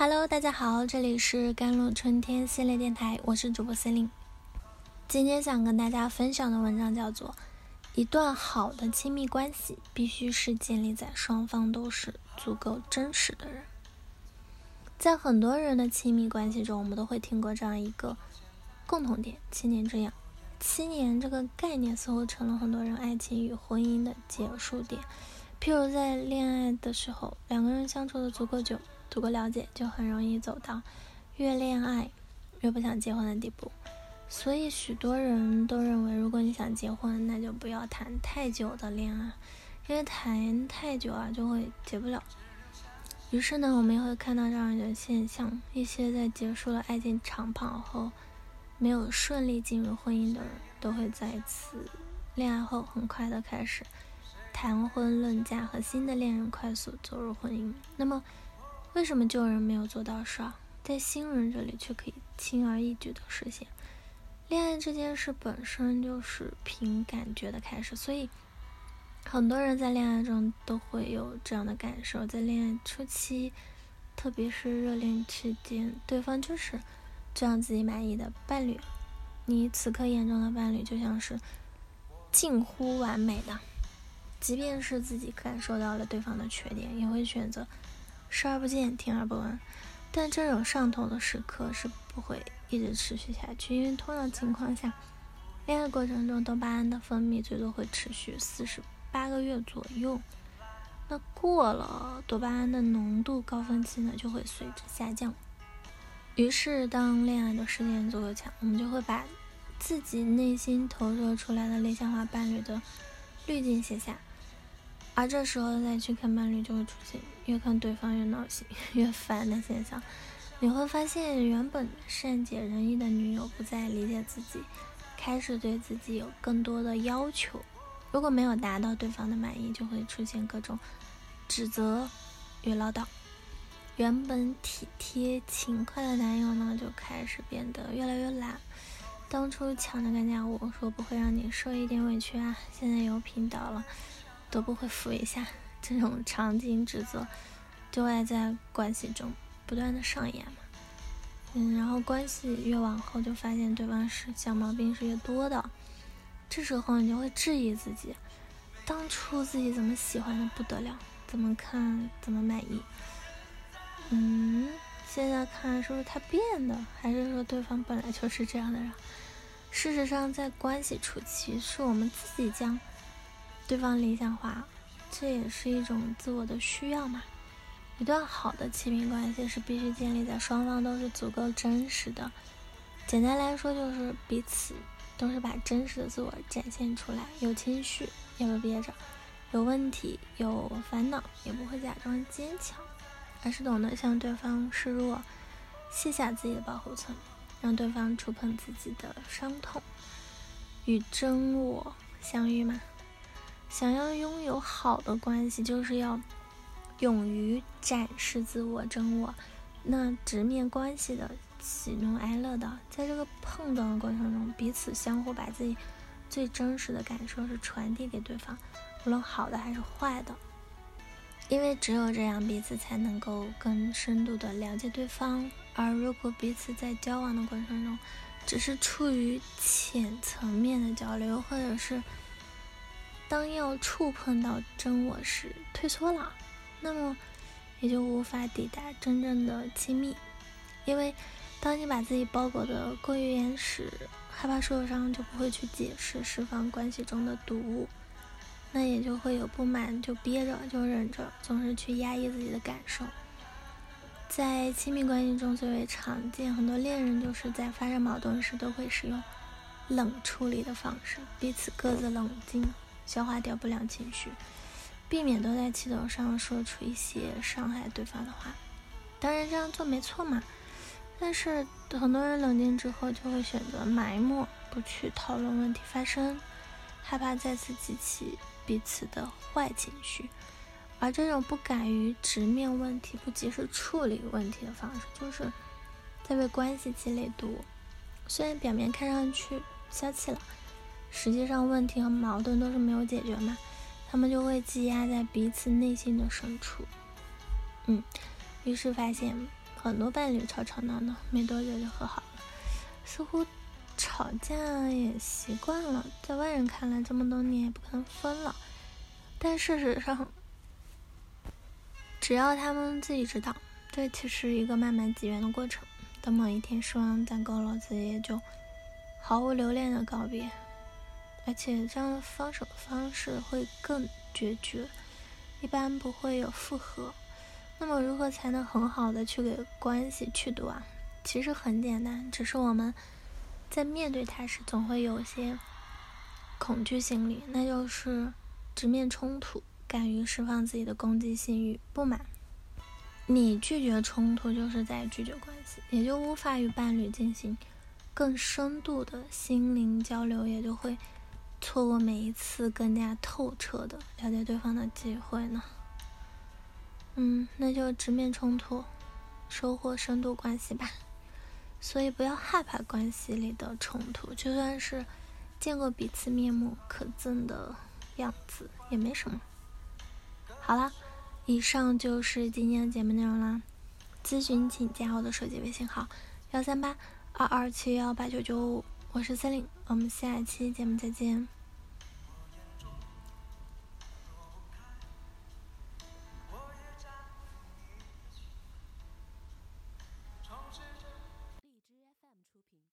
Hello，大家好，这里是甘露春天系列电台，我是主播司令。今天想跟大家分享的文章叫做《一段好的亲密关系必须是建立在双方都是足够真实的人》。在很多人的亲密关系中，我们都会听过这样一个共同点：七年之痒。七年这个概念似乎成了很多人爱情与婚姻的结束点。譬如在恋爱的时候，两个人相处的足够久。足够了解，就很容易走到越恋爱越不想结婚的地步。所以，许多人都认为，如果你想结婚，那就不要谈太久的恋爱，因为谈太久啊，就会结不了。于是呢，我们也会看到这样一种现象：一些在结束了爱情长跑后，没有顺利进入婚姻的人，都会在一次恋爱后很快的开始谈婚论嫁，和新的恋人快速走入婚姻。那么，为什么旧人没有做到事儿，在新人这里却可以轻而易举的实现？恋爱这件事本身就是凭感觉的开始，所以很多人在恋爱中都会有这样的感受：在恋爱初期，特别是热恋期间，对方就是最让自己满意的伴侣。你此刻眼中的伴侣就像是近乎完美的，即便是自己感受到了对方的缺点，也会选择。视而不见，听而不闻，但这种上头的时刻是不会一直持续下去，因为通常情况下，恋爱过程中多巴胺的分泌最多会持续四十八个月左右。那过了多巴胺的浓度高峰期呢，就会随之下降。于是，当恋爱的时间足够长，我们就会把自己内心投射出来的理想化伴侣的滤镜写下。而这时候再去看伴侣，就会出现越看对方越闹心、越烦的现象。你会发现，原本善解人意的女友不再理解自己，开始对自己有更多的要求。如果没有达到对方的满意，就会出现各种指责与唠叨。原本体贴勤快的男友呢，就开始变得越来越懒。当初抢着干家务，说不会让你受一点委屈啊，现在油瓶倒了。都不会扶一下，这种场景指责就会在关系中不断的上演嘛。嗯，然后关系越往后，就发现对方是小毛病是越多的。这时候你就会质疑自己，当初自己怎么喜欢的不得了，怎么看怎么满意。嗯，现在看是不是他变的，还是说对方本来就是这样的人？事实上，在关系初期，是我们自己将。对方理想化，这也是一种自我的需要嘛。一段好的亲密关系是必须建立在双方都是足够真实的。简单来说，就是彼此都是把真实的自我展现出来，有情绪也不憋着，有问题有烦恼也不会假装坚强，而是懂得向对方示弱，卸下自己的保护层，让对方触碰自己的伤痛，与真我相遇嘛。想要拥有好的关系，就是要勇于展示自我真我，那直面关系的喜怒哀乐的，在这个碰撞的过程中，彼此相互把自己最真实的感受是传递给对方，无论好的还是坏的，因为只有这样，彼此才能够更深度的了解对方。而如果彼此在交往的过程中，只是处于浅层面的交流，或者是当要触碰到真我时退缩了，那么也就无法抵达真正的亲密。因为当你把自己包裹的过于严实，害怕受伤，就不会去解释释放关系中的毒物，那也就会有不满就憋着就忍着，总是去压抑自己的感受。在亲密关系中最为常见，很多恋人就是在发生矛盾时都会使用冷处理的方式，彼此各自冷静。消化掉不良情绪，避免都在气头上说出一些伤害对方的话。当然这样做没错嘛，但是很多人冷静之后就会选择埋没，不去讨论问题发生，害怕再次激起彼此的坏情绪。而这种不敢于直面问题、不及时处理问题的方式，就是在为关系积累毒。虽然表面看上去消气了。实际上，问题和矛盾都是没有解决嘛，他们就会积压在彼此内心的深处。嗯，于是发现很多伴侣吵吵闹闹，没多久就和好了，似乎吵架也习惯了，在外人看来，这么多年也不可能分了。但事实上，只要他们自己知道，这其实一个慢慢积怨的过程。等某一天失望攒够了，自己也就毫无留恋的告别，而且这样的分手方式会更决绝，一般不会有复合。那么，如何才能很好的去给关系去毒啊？其实很简单，只是我们在面对它时，总会有些恐惧心理，那就是直面冲突，敢于释放自己的攻击性与不满。你拒绝冲突，就是在拒绝关系，也就无法与伴侣进行更深度的心灵交流，也就会错过每一次更加透彻的了解对方的机会呢。嗯，那就直面冲突，收获深度关系吧。所以不要害怕关系里的冲突，就算是见过彼此面目可憎的样子，也没什么。好了。以上就是今天的节目内容啦。咨询请加我的手机微信号：幺三八二二七幺八九九五，我是森林，我们下期节目再见。